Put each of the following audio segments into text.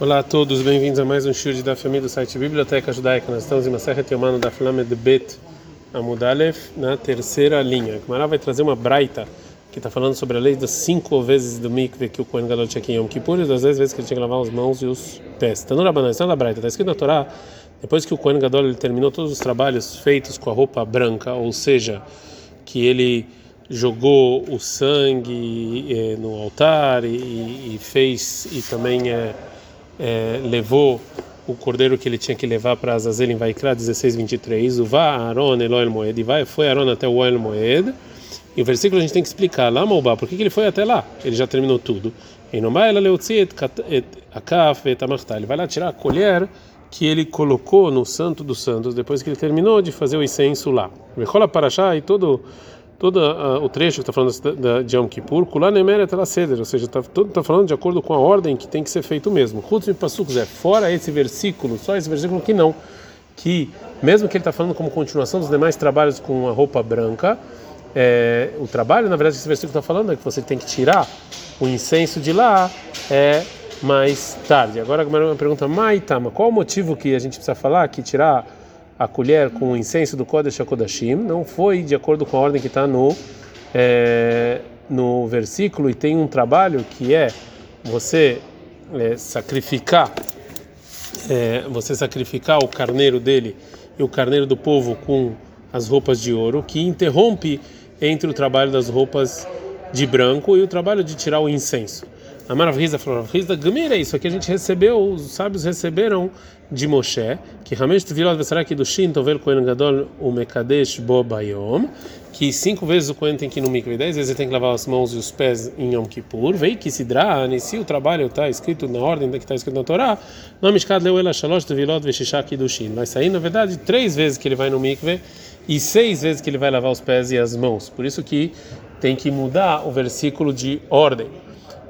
Olá a todos, bem-vindos a mais um show da família do site Biblioteca Judaica. Nós estamos em Maseret Yomano da Flamed Bet Amudalef, na terceira linha. O vai trazer uma braita que está falando sobre a lei das cinco vezes do mikve que o Kohen Gadol tinha aqui em Yom Kippur e das dez vezes que ele tinha que lavar as mãos e os pés. Está no Rabanan, está na braita, está escrito na Torá, depois que o Kohen Gadol ele terminou todos os trabalhos feitos com a roupa branca, ou seja, que ele jogou o sangue eh, no altar e, e, fez e também eh, é, levou o cordeiro que ele tinha que levar para Azazel em Vaikra 16:23, o va Aaron Eloel Moed, e vai foi Aaron até o Oel Moed. E o versículo a gente tem que explicar lá Moubá, por que, ele foi até lá? Ele já terminou tudo. Ele vai lá tirar a colher que ele colocou no Santo dos Santos depois que ele terminou de fazer o incenso lá. Recola para e todo todo uh, o trecho que está falando da, de Yom Kippur, Kulanemeret ela ceder, ou seja, está tá falando de acordo com a ordem que tem que ser feito mesmo. Hutzmi Pasuk é fora esse versículo, só esse versículo que não, que mesmo que ele está falando como continuação dos demais trabalhos com a roupa branca, é, o trabalho, na verdade, que esse versículo está falando é que você tem que tirar o incenso de lá é mais tarde. Agora, uma pergunta, Maitama, qual o motivo que a gente precisa falar que tirar a colher com o incenso do Kodesh HaKodashim, não foi de acordo com a ordem que está no, é, no versículo, e tem um trabalho que é você é, sacrificar, é, você sacrificar o carneiro dele e o carneiro do povo com as roupas de ouro, que interrompe entre o trabalho das roupas de branco e o trabalho de tirar o incenso. A Maravrisa falou, Maravrisa, Gamira, isso aqui a gente recebeu, os sábios receberam de Moshe, que Ramesh Tvilot Vesaraki do Shin Tovel Kohen Gadol o Mekadesh Bo Bayom, que cinco vezes o Kohen tem que ir no mikve, dez vezes ele tem que lavar as mãos e os pés em Yom Kippur, veio que se drá, se o trabalho está escrito na ordem que está escrito na Torá, não Mishkad Leu Ela Shalosh Tvilot Veshishaki do Shin, vai sair na verdade três vezes que ele vai no mikve e seis vezes que ele vai lavar os pés e as mãos, por isso que tem que mudar o versículo de ordem.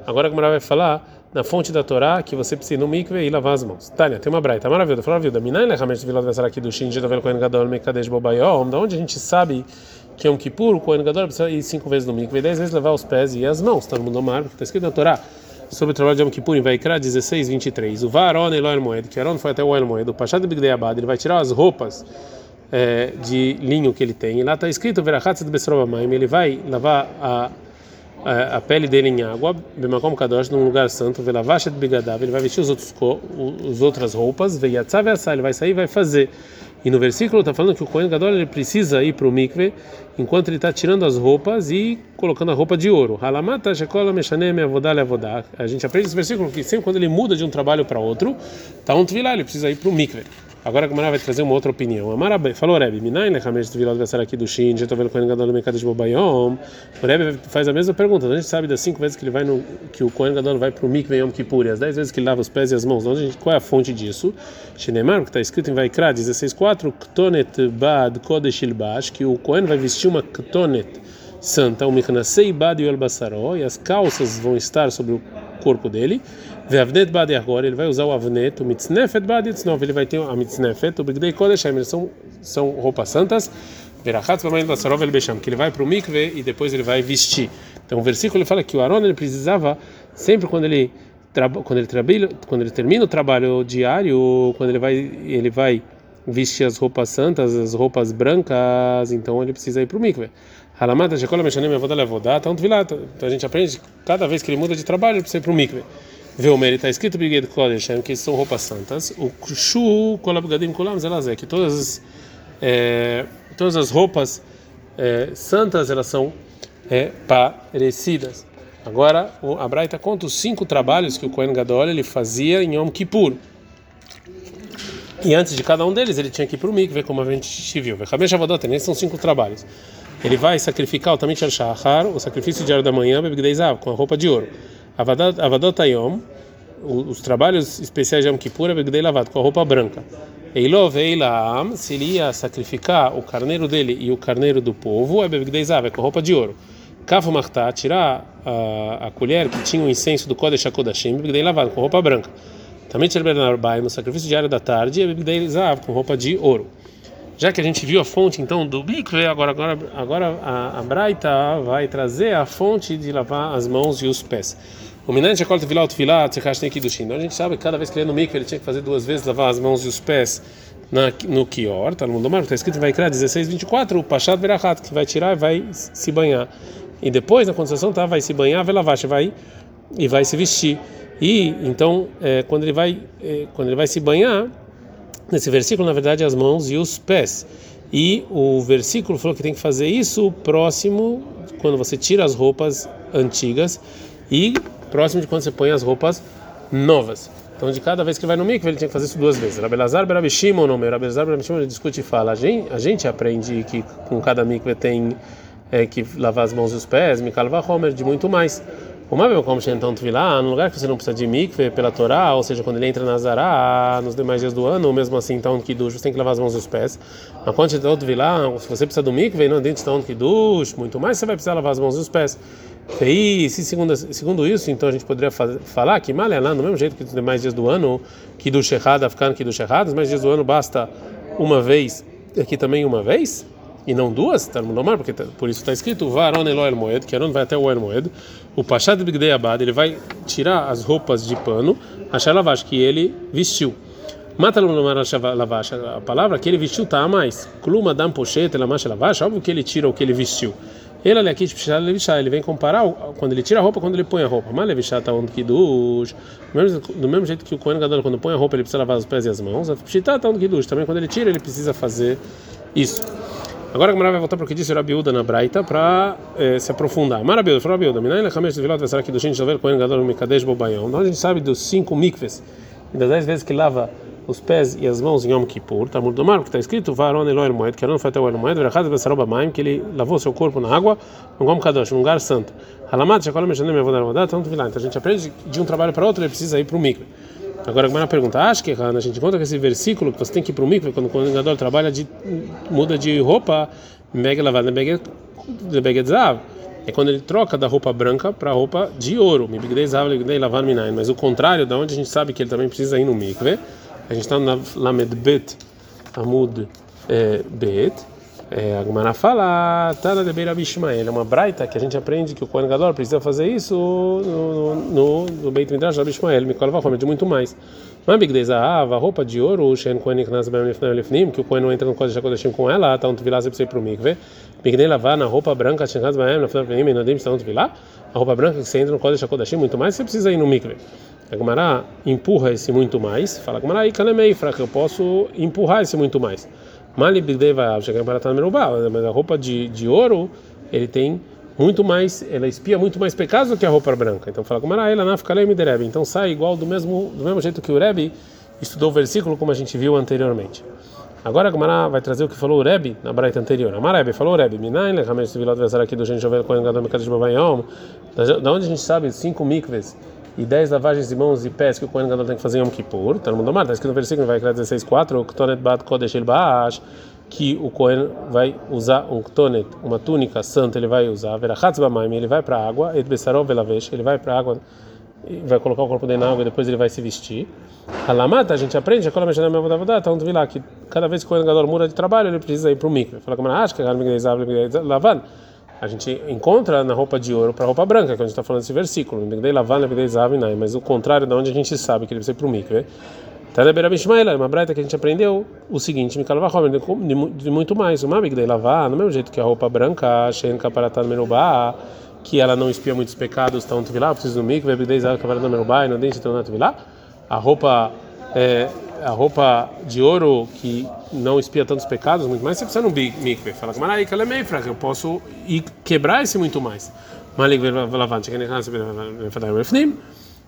Agora a Gemara vai falar na fonte da Torá que você precisa ir no mikve e lavar as mãos. Tânia, tem uma braita maravilhosa. Fala, viu? Da Minai lechamesh vilad vesar aqui do Shin, Jedavel Kohen Gadol Mekadesh Bobayom, da onde a gente sabe que é um Kippur, o Kohen Gadol precisa ir cinco vezes no mikve e dez vezes lavar os pés e as mãos. Todo mundo mar, está escrito na Torá sobre o trabalho de Yom Kippur em Vaikra 16, 23. O Varon Eloel Moed, que Aaron foi até o El Moed, o Pachad de Bigdei Abad, ele vai tirar as roupas é, de linho que ele tem. E lá está escrito Verachatz de Besrovamayim, ele vai lavar a a, a pele dele em água, Bemakom Kadosh, num lugar santo, Velavashet Bigadav, ele vai vestir os outros os outras roupas, Veiatzav ele vai sair e vai fazer. E no versículo está falando que o Kohen Gadol ele precisa ir para o mikve enquanto ele está tirando as roupas e colocando a roupa de ouro. A gente aprende esse versículo que sempre quando ele muda de um trabalho para outro, tá um tvilá, ele precisa ir para o mikve. Agora a Gemara vai trazer uma outra opinião. Amarabe, falou Rebbe, Minayin lechamesh tvilot vesar aqui do Shin, vendo Kohen Gadol mekadesh bobayom. O Rebbe faz a mesma pergunta. A gente sabe das cinco vezes que ele vai no que o Kohen Gadol vai para o mikve Yom Kippur e as dez vezes que ele lava os pés e as mãos. Onde a gente, qual é a fonte disso? Shinemar, que está escrito em Vaikra 16:4, Ktonet bad kodesh ilbash, que o Kohen vai vestir uma ktonet santa, o Miknasei bad yol e as calças vão estar sobre o corpo dele. Ve'avnet bad agora ele vai usar o avnet, o mitznefet bad yitznov, ele vai ter a mitznefet, o bigdei kodeshem, eles são são roupas santas. Verachat v'amayin basarov el besham, que ele vai para o mikve e depois ele vai vestir. Então o versículo ele fala que o Aaron ele precisava sempre quando ele quando ele trabalha, quando ele termina o trabalho diário, quando ele vai ele vai vestir as roupas santas, as roupas brancas, então ele precisa ir para o mikve. Halamata shekola meshanem avodah leavodah, então a gente aprende cada vez que ele muda de trabalho ele precisa ir para o mikve. Veomer, está escrito Brigade Kodesh, que são roupas santas. O Shu, Kolabgadim, Kolam, Zelazé, que todas as, é, todas as roupas é, santas elas são é, parecidas. Agora, o Abraita conta os cinco trabalhos que o Kohen Gadol ele fazia em Yom Kippur. E antes de cada um deles, ele tinha que ir para o mikve, como a gente viu. São cinco trabalhos. Ele vai sacrificar o Tamit Shahar, o sacrifício diário da manhã, com a roupa de ouro. Avadot Ayom, os trabalhos especiais de Yom Kippur, é lavado com a roupa branca. Eilov Eilam, se ele ia sacrificar o carneiro dele e o carneiro do povo, é Begdeizav, é com a roupa de ouro. Kafu Martá, tirar a, a colher que tinha o incenso do Kodesh HaKodashim, Begdei lavado com roupa branca. Também Tcherbernar no sacrifício diário da tarde, é Begdeizav, com roupa de ouro. Já que a gente viu a fonte então do mikve, agora, agora, agora a, a Braita vai trazer a fonte de lavar as mãos e os pés. O Minante Shekol Tevilah Tevilah Tzechach tem Kiddushin. Então a gente sabe que cada vez que ele ia no mikve ele tinha que fazer duas vezes, lavar as mãos e os pés na, no Kior, tá no mundo mar, está escrito vai criar 16, 24, o Pachat Verachat, que vai tirar e vai se banhar. E depois, na concessão, tá, vai se banhar, vai lavar, vai e vai se vestir. E então, é, quando ele vai é, quando ele vai se banhar, nesse versículo, na verdade, as mãos e os pés. E o versículo falou que tem que fazer isso próximo quando você tira as roupas antigas e próximo de quando você põe as roupas novas. Então, de cada vez que ele vai no mikve, ele tinha que fazer isso duas vezes. Rabelazar Berabi Shimon, não. Rabelazar Berabi Shimon, ele discute e fala. A gente, a gente aprende que com cada mikve tem é, que lavar as mãos e os pés, Mikalva Homer, de muito mais. Uma vez como então lá, no lugar que você não precisa de mikve pela Torá, ou seja, quando ele entra na Zará, nos demais dias do ano, ou mesmo assim, então Kiddush, você tem que lavar as mãos e os pés. Mas quando você lá, se você precisa do mikve, não dentro de Kiddush, muito mais, você vai precisar lavar as mãos e os pés. E se segundo, segundo isso, então a gente poderia falar que Malhalá, do mesmo jeito que os demais dias do ano, que do Shehad, Afkan, que do Shehad, os demais dias do ano basta uma vez, aqui também uma vez, e não duas, mar, porque tá, por isso está escrito Varon Eloel Moed, que Aaron vai até o El Moed, o Pachad Bigdei Abad, ele vai tirar as roupas de pano, achar lavash, que ele vestiu. Mata lavash, a palavra que ele vestiu tá a mais. Kluma dam pochete, lamash lavash, óbvio que ele tira o que ele vestiu. Ele ali aqui, ele vem comparar quando ele tira a roupa, quando ele põe a roupa. Mas levichá tá onde que dos. Do mesmo jeito que o Kohen Gadol, quando põe a roupa, ele precisa lavar os pés e as mãos. Pshitá tá onde que dos. Também quando ele tira, ele precisa fazer isso. Agora a Gamara vai voltar para o que disse o Rabiuda na Braita para eh, se aprofundar. Marabilda, falou Rabiuda, Minai Lechamesh Vilot, aqui do Shin Shovel, Kohen Gadol, Mikadesh, Bobayão. Então a gente sabe dos cinco mikves e das dez vezes que lava os pés e as mãos em Yom Kippur, Talmud do Mar, que está escrito, Varon Eloel Moed, que Aaron foi até o El Moed, Verachaz Besaroba Maim, que ele lavou seu corpo na água, no Gom Kadosh, num lugar santo. Halamat, Shekol Meshanem Yavodar Vodar, tanto vilá. Então a gente aprende de um trabalho para outro, ele precisa ir para o mikve. Agora, a pergunta, acho que a gente conta que esse versículo que você tem que ir para o mikve, quando o coordenador trabalha, de, muda de roupa, Mega lavada, Mega é quando ele troca da roupa branca para a roupa de ouro. Mas o contrário, da onde a gente sabe que ele também precisa ir no mikve, a gente está na Lamed Bet Amud é, Bet. É, a Gumara fala, tá na Debeira Bishmael, é uma braita que a gente aprende que o Kohen Gadol precisa fazer isso no, no, no Beit Midrash da Bishmael, Mikol Vachom, de muito mais. Mas Big Dezahav, a roupa de ouro, Shen Kohen Iknas Bem Lefnim, que o Kohen não entra no Kodesh HaKodeshim com ela, tá um Tvilá, você precisa ir para o Mikve. Big Dei lavar na roupa branca, Shen Iknas Bem Lefnim, Nodim, está um Tvilá, a roupa branca que você entra no Kodesh HaKodeshim, muito mais, você precisa ir no Mikve. A Gemara empurra esse muito mais, fala Gemara e Kanemei, que eu posso empurrar esse muito mais. Estar no mas a roupa de, de ouro, ele tem muito mais, ela espia muito mais pecados do que a roupa branca. Então fala Gemara, ela na me derebe. Então sai igual do mesmo do mesmo jeito que o Rebbe estudou o versículo como a gente viu anteriormente. Agora a Gemara vai trazer o que falou o Rebbe na braita anterior. A Rebbe falou o Rebbe, Minain, Lechamesh Vilot Vezar aqui do gente Jovel Kohen Gadol Mekadosh Babayom. Da onde a gente sabe cinco mikves e 10 lavagens de mãos e pés que o Kohen Gadol tem que fazer em Yom Kippur. Tá no mundo está escrito no versículo, vai criar 16:4, o Ktonet Bat Kodesh El Baash, que o Kohen vai usar um Ktonet, uma túnica santa, ele vai usar, Verachatz Bamaim, ele vai para a água, Et Besarov Velavesh, ele vai para a água vai colocar o corpo dentro da água e depois ele vai se vestir. Alamata, a gente aprende, a cola mexendo na minha então tu lá que cada vez que o Kohen Gadol muda de trabalho, ele precisa ir para o mikve. Fala como acha que a lavan a gente encontra na roupa de ouro para roupa branca, que a gente está falando desse versículo. Mas o contrário da onde a gente sabe que ele precisa ir para o mikve. Tadebera Bishmaela, uma braita que a gente aprendeu o seguinte, de muito mais. Uma Migdei lavar, no mesmo jeito que a roupa branca, Shen Kaparatad Merubá, que ela não espia muitos pecados, então tu lá, precisa do mikve, Migdei Zav Kaparatad Merubá, e não deixa de lá. A roupa é, a roupa de ouro que não espia tantos pecados, muito mais, você precisa no mikve. Fala Maraika Lemeifra, que eu posso ir quebrar esse muito mais.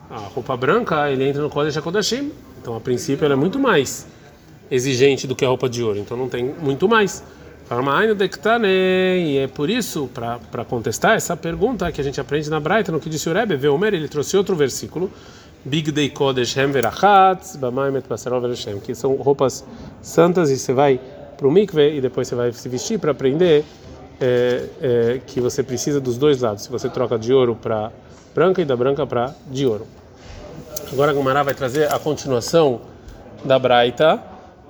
A roupa branca, ele entra no Kodesh HaKodashim. Então, a princípio, ela é muito mais exigente do que a roupa de ouro. Então, não tem muito mais. E é por isso, para contestar essa pergunta que a gente aprende na Braita, no que disse o Rebbe, Veomer, ele trouxe outro versículo Big Day Kodesh Hem Verachatz, Bamaimet Basarov Hashem, que são roupas santas e você vai para o mikve e depois você vai se vestir para aprender é, é, que você precisa dos dois lados. Se você troca de ouro para branca e da branca para de ouro. Agora a Gumara vai trazer a continuação da Braita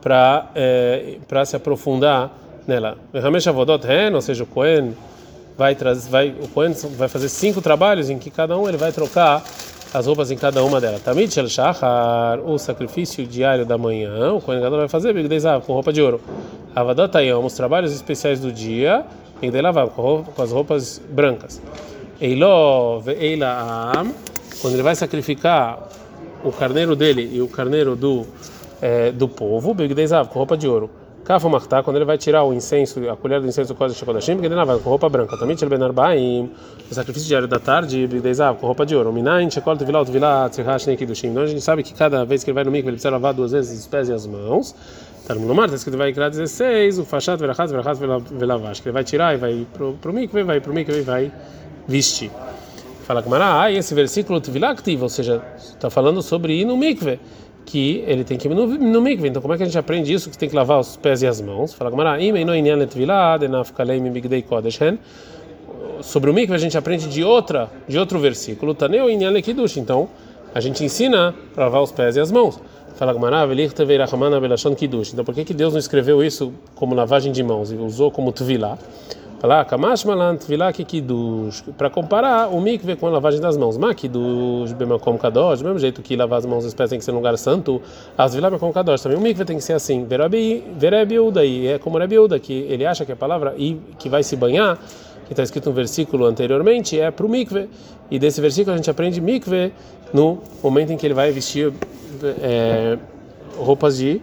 para é, para se aprofundar nela. Ramesh Avodot Hen, ou seja, o Cohen vai trazer, vai o Cohen vai fazer cinco trabalhos em que cada um ele vai trocar as roupas em cada uma delas. Tamid shel shachar, o sacrifício diário da manhã, o Kohen vai fazer bigdeizav, com roupa de ouro. Avadot ayom, os trabalhos especiais do dia, bigdeilav, com as roupas brancas. Eiló ve'eila am, quando ele vai sacrificar o carneiro dele e o carneiro do é, do povo, bigdeizav, com roupa de ouro. Kafu Martá, quando ele vai tirar o incenso, a colher do incenso de Kodashim, porque ele não vai com roupa branca. Também Tchel Ben Arbaim, o sacrifício diário da tarde, Bigdeizav, com roupa de ouro. Minain, Shekol Tevilah, Tevilah, Tzirhash, Nekidushim. Então a gente sabe que cada vez que ele vai no mikve, ele precisa lavar duas vezes os pés e as mãos. Tá no Mar, está escrito vai criar 16, o Fashat, Verachat, Verachat, Velavash, que ele vai tirar e vai pro, pro mikve, vai pro mikve e vai vestir. Fala Gamara, ah, esse versículo Tevilah ou seja, está falando sobre ir no mikve que ele tem que ir no, no mikve. Então, como é que a gente aprende isso? Que tem que lavar os pés e as mãos. Fala Sobre o mikve a gente aprende de outra, de outro versículo. Então, a gente ensina para lavar os pés e as mãos. Fala Então, por que que Deus não escreveu isso como lavagem de mãos e usou como tvilá? Falar, Kamash Malant Vilak Kiddush, para comparar o mikve com a lavagem das mãos. Makidush, Bemakom Kadosh, do mesmo jeito que lavar as mãos dos pés tem que ser num lugar santo, as Vilak Bemakom Kadosh, também o mikve tem que ser assim. Verebi Uda, e é como Rebi Uda, que ele acha que a palavra e que vai se banhar, que está escrito no versículo anteriormente, é para o mikve. E desse versículo a gente aprende mikve no momento em que ele vai vestir é, roupas de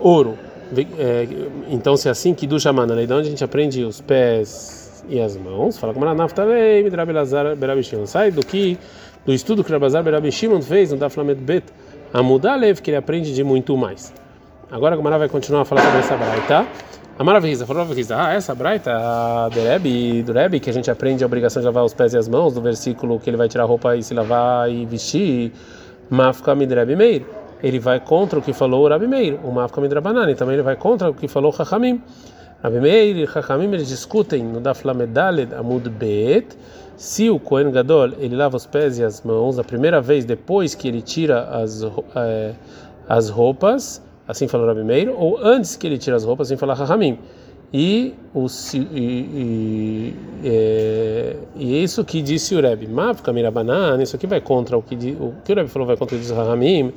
ouro. É, então, se é assim, que do chamana, né? de onde a gente aprende os pés e as mãos, fala como Naftalei, Midrabelazar. Sai do que, do estudo que Rabazar Berabishimon fez no Daflamet Bet, Amudalev, que ele aprende de muito mais. Agora a Gamara vai continuar a falar sobre essa braita. A maravilha, falou a ah, essa braita do Rebbe, do Rebbe, que a gente aprende a obrigação de lavar os pés e as mãos, do versículo que ele vai tirar a roupa e se lavar e vestir, Mafka Midrebe Meir ele vai contra o que falou o Rabi Meir, o Mafka Midrabanani, também ele vai contra o que falou o Chachamim. Rabi Meir e Chachamim eles discutem no Daf Lamedaled Amud Bet se o Kohen Gadol ele lava os pés e as mãos a primeira vez depois que ele tira as, é, as roupas, assim falou Rabi Meir, ou antes que ele tira as roupas, assim falou Chachamim. E, o, e, e, é, e é isso que disse o Rebbe. Mafka Mirabanan, isso aqui vai contra o que, o que o Rebbe falou, vai contra o que disse Rahamim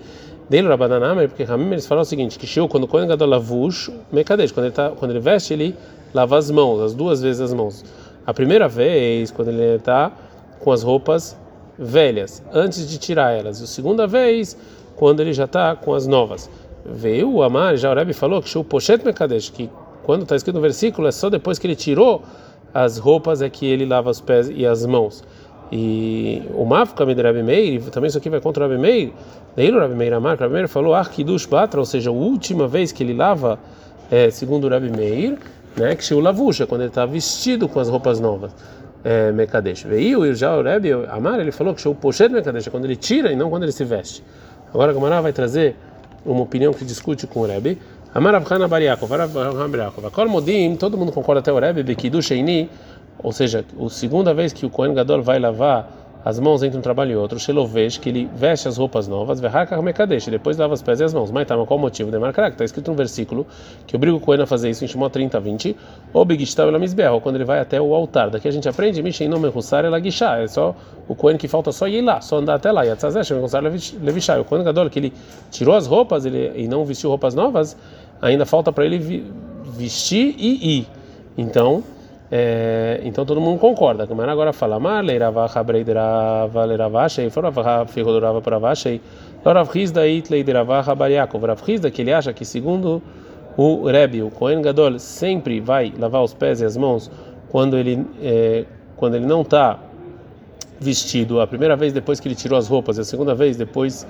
dele Rabadanam, porque Ramim eles falam o seguinte, que Shiu, quando o Kohen Gadol lavush, Mekadesh, quando ele, tá, quando ele veste, ele lava as mãos, as duas vezes as mãos. A primeira vez, quando ele está com as roupas velhas, antes de tirar elas. E a segunda vez, quando ele já está com as novas. Veio o Amar, já o Rebbe falou que Shiu Poshet Mekadesh, que quando está escrito no versículo, é só depois que ele tirou as roupas é que ele lava os pés e as mãos. E o Mafka de Rabi Meir, também isso aqui vai contra o Rabi Meir. Daí o Rabi Meir Amar, Rabi Meir falou Batra, ou seja, a última vez que ele lava, é, segundo o Rabi Meir, né, que o lavusha, quando ele está vestido com as roupas novas. É, Mekadesh. Veio já o Rabi Amar, ele falou que o Poshet Mekadesh, é quando ele tira e não quando ele se veste. Agora a Gamara vai trazer uma opinião que discute com o Rebbe. Amar Avchana Bariakov, Avchana Bariakov. Akol Modim, todo mundo concorda até o Rebbe, Bekidush Eini, ou seja, a segunda vez que o Kohen Gadol vai lavar as mãos entre um trabalho e outro, Shelovesh, que ele veste as roupas novas, Mekadesh, depois lava os pés e as mãos. Mas tá, qual o motivo de marcar? Está escrito no versículo que obriga o Kohen a fazer isso em Shimó 30, 20, ou Bigishtav ou quando ele vai até o altar. Daqui a gente aprende, Mishin no Mehussar Elagishá, é só o Kohen que falta só ir lá, só andar até lá. E Atzazesh, Levishá, o Kohen Gadol que ele tirou as roupas ele, e não vestiu roupas novas, ainda falta para ele vestir e ir. Então, é, então todo mundo concorda. A Gemara agora fala: Mar leiravacha breiderava leiravashei, foravacha firodorava paravashei, lorav rizda it leideravacha bariakov. Rav rizda que ele acha que segundo o Rebbe, o Kohen Gadol, sempre vai lavar os pés e as mãos quando ele, é, quando ele não está vestido. A primeira vez depois que ele tirou as roupas, a segunda vez depois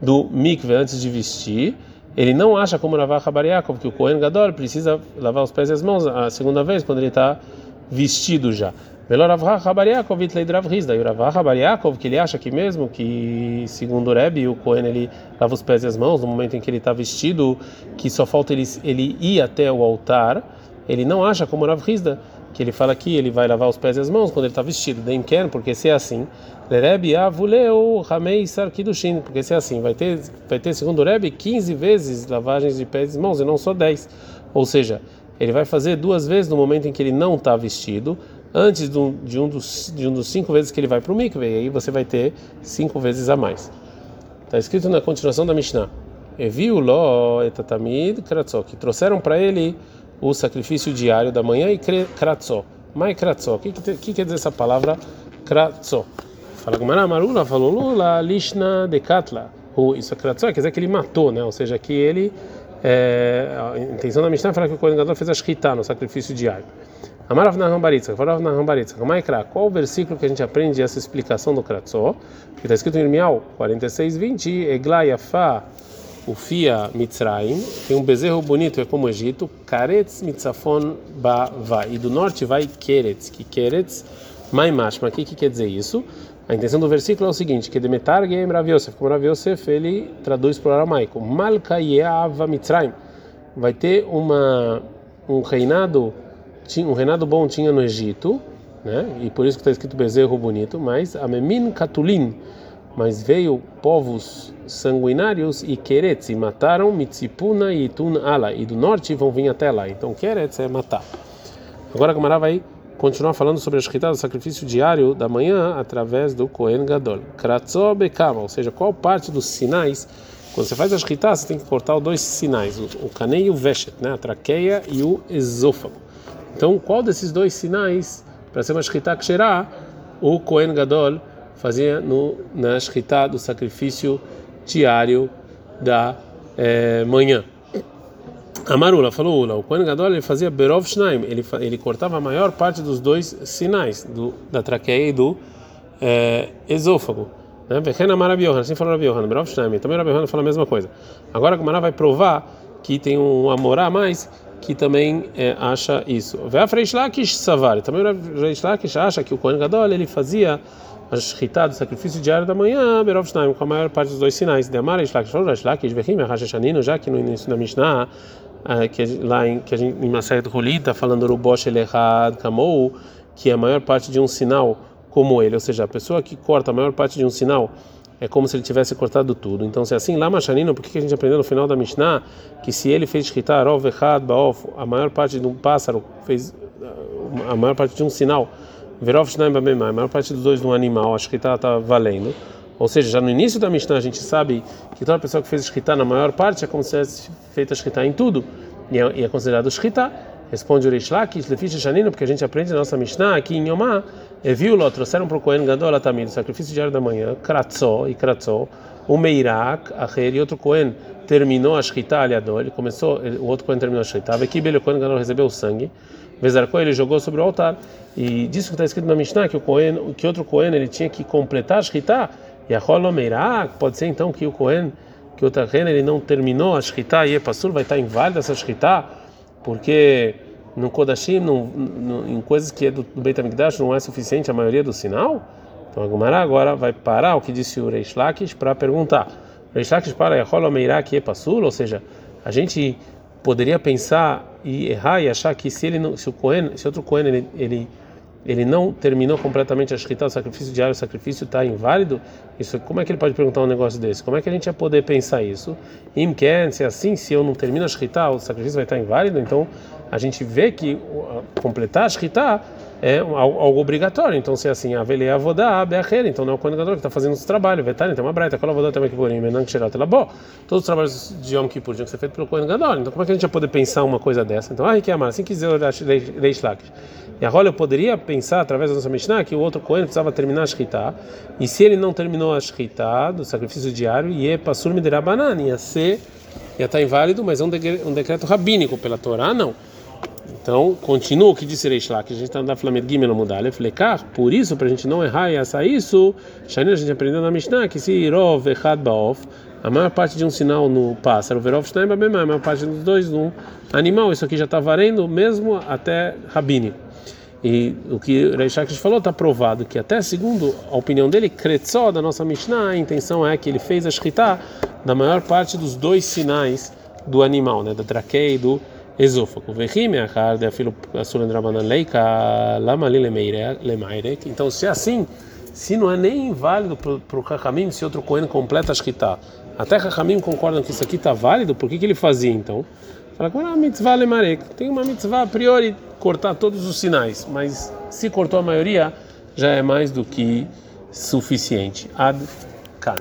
do mikve, antes de vestir ele não acha como lavar Rabariakov, que o Kohen Gadol precisa lavar os pés e as mãos a segunda vez, quando ele está vestido já. Melhor Rabariakov e Rav Rizda. E o Rav Rabariakov, que ele acha que mesmo que, segundo o Rebbe, o Kohen ele lava os pés e as mãos no momento em que ele está vestido, que só falta ele, ele ir até o altar, ele não acha como Rav Rizda que ele fala aqui, ele vai lavar os pés e as mãos quando ele está vestido. Quer, porque se é assim, avuleu ramei porque se é assim, vai ter, vai ter segundo Rebbe 15 vezes lavagens de pés e mãos e não só 10. Ou seja, ele vai fazer duas vezes no momento em que ele não está vestido, antes de um, de um, dos, de um dos cinco vezes que ele vai para o mikve, e aí você vai ter cinco vezes a mais. Está escrito na continuação da Mishnah. Eviu lo etatamid kratzó, que trouxeram para ele o sacrifício diário da manhã e kratzó. Mai kratzó. O que, que, que quer dizer essa palavra kratzó? Fala Gumara Marula, falou Lula, lishna de katla. Isso é kratzó, quer dizer que ele matou, né? Ou seja, que ele. É, a intenção da Mishnah é falar que o Gadol fez a shkita no sacrifício diário. Amarav na Rambaritza, Farav na Rambaritza, Qual o versículo que a gente aprende essa explicação do Kratzó? Que está escrito em Irmial 46, 20, Eglayafa Ufia Mitzraim, tem um bezerro bonito, é como o Egito, Karetz Mitzafon Bava, e do norte vai Keretz, que Keretz, Maimashma, o que, que quer dizer isso? A intenção do versículo é o seguinte, que Demetar Gem Rav Yosef, como Rav Yosef, ele traduz para o aramaico, Malka Yeava Mitzrayim, vai ter uma, um reinado um reinado bom tinha no Egito, né? E por isso que está escrito bezerro bonito, mas Amemin Katulin, mas veio povos sanguinários e Keretz e mataram Mitzipuna e Tun Ala, e do norte vão vir até lá. Então Keretz é matar. Agora a Gamara vai continuar falando sobre a escrita do sacrifício diário da manhã através do Kohen Gadol. Kratzó Bekama, ou seja, qual parte dos sinais quando você faz a escrita, você tem que cortar os dois sinais, o, o canei e o veshet, né? a traqueia e o esôfago. Então, qual desses dois sinais, para ser uma shkita ksherá, o Kohen Gadol fazia no, na shkita do sacrifício diário da é, manhã? Amarula falou Ula, o Kohen Gadol ele fazia Berov Shnaim, ele, ele cortava a maior parte dos dois sinais, do, da traqueia e do é, esôfago. Vechena Marabiohan, assim falou Rabiohan, Berov Shnaim, também Rabiohan fala a mesma coisa. Agora a Gumara vai provar que tem um amorá a mais que também é, acha isso. Vê a Reish Lakish Savar, também o Reish Lakish acha que o Kohen Gadol ele fazia a shritá do sacrifício diário da manhã, Berov Shnaim, com a maior parte dos dois sinais. De Amar Reish Lakish, falou Reish Lakish, Vechim, Shanino, já que no início da Mishnah, é, que lá em, que a gente, em Maseret Huli está falando do Bosh Elehad Kamou, que é a maior parte de um sinal como ele, ou seja, a pessoa que corta a maior parte de um sinal é como se ele tivesse cortado tudo. Então, se é assim, lá Machanino, por que a gente aprendeu no final da Mishnah que se ele fez shkitar, ov, echad, baof, a maior parte de um pássaro fez a maior parte de um sinal, verov, shnaim, babemai, a maior parte dos dois de um animal, a shkitar está valendo. Ou seja, já no início da Mishnah a gente sabe que toda pessoa que fez shkitar na maior parte é como se tivesse feito a shkitar em tudo, e é, e é considerado shkitar. Responde o Reish Lakish, Lefish Shanino, porque a gente aprende na nossa Mishnah aqui em Yomá, e viu lá, trouxeram para o Kohen Gadol Atamid, o sacrifício diário da manhã, Kratzó e Kratzó, o Meirak, Acher, e outro Kohen terminou a Shkita aliador, ele começou, o outro Kohen terminou a Shkita, Vekibel, o Kohen Gadol recebeu o sangue, Vezarko, ele jogou sobre o altar, e disso que está escrito na Mishnah, que o Kohen, que outro Kohen, ele tinha que completar a Shkita, e a Holo Meirak, pode ser então que o Kohen, que o Kohen, ele não terminou a Shkita, e Epassur vai estar inválida essa Shkita, porque no Kodashim, no, no, em coisas que é do, do Beit HaMikdash, não é suficiente a maioria do sinal? Então a Gumara agora vai parar o que disse o Reish Lakish para perguntar. Reish Lakish para Yahol Meirak e Passul, ou seja, a gente poderia pensar e errar e achar que se ele se o se outro Cohen ele, ele ele não terminou completamente a escrita do sacrifício diário, o sacrifício está inválido, isso, como é que ele pode perguntar um negócio desse? Como é que a gente ia poder pensar isso? Imken, se é assim, se eu não termino a escrita, o sacrifício vai estar inválido, então a gente vê que completar a escrita é algo obrigatório. Então, se é assim, a velha avodá, beacher, então não é o coordenador que está fazendo esse trabalho, vetar, então uma breita, aquela também que por em menang xerat bom. Todos os trabalhos de Yom Kippur tinham que ser feitos pelo coordenador. Então, como é que a gente ia poder pensar uma coisa dessa? Então, ah, que amar, assim quiser Reish Lakish. E a rola eu poderia pensar através da nossa Mishnah que o outro cohen precisava terminar a shkita, e se ele não terminou a shkita do sacrifício diário, ia passur banana ia ser ia estar inválido, mas é um, decreto rabínico pela Torá, não. Então, continua o que disse Reish que a gente está na Flamengo Gimel Mudale, Flekar, por isso, para a gente não errar e assar isso, a gente aprendeu na Mishnah que se Irov Echad Baof, a maior parte de um sinal no pássaro, Verov Shnaim Babemai, a maior parte dos dois no animal, isso aqui já está varendo mesmo até rabínico. E o que Reish falou está provado que até segundo a opinião dele, Kretzó, da nossa Mishnah, a intenção é que ele fez a Shkita da maior parte dos dois sinais do animal, né, da traqueia e do esôfago. Então, se é assim, se não é nem inválido para o Hakamim, se outro Cohen completa a Shkita, até Hakamim concordam que isso aqui está válido, por que, que ele fazia então? Fala como uma mitzvah lemarek. Tem uma mitzvah a priori cortar todos os sinais, mas se cortou a maioria, já é mais do que suficiente. Ad kan.